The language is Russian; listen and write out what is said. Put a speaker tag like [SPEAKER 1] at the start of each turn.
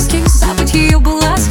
[SPEAKER 1] близких Запах ее глаз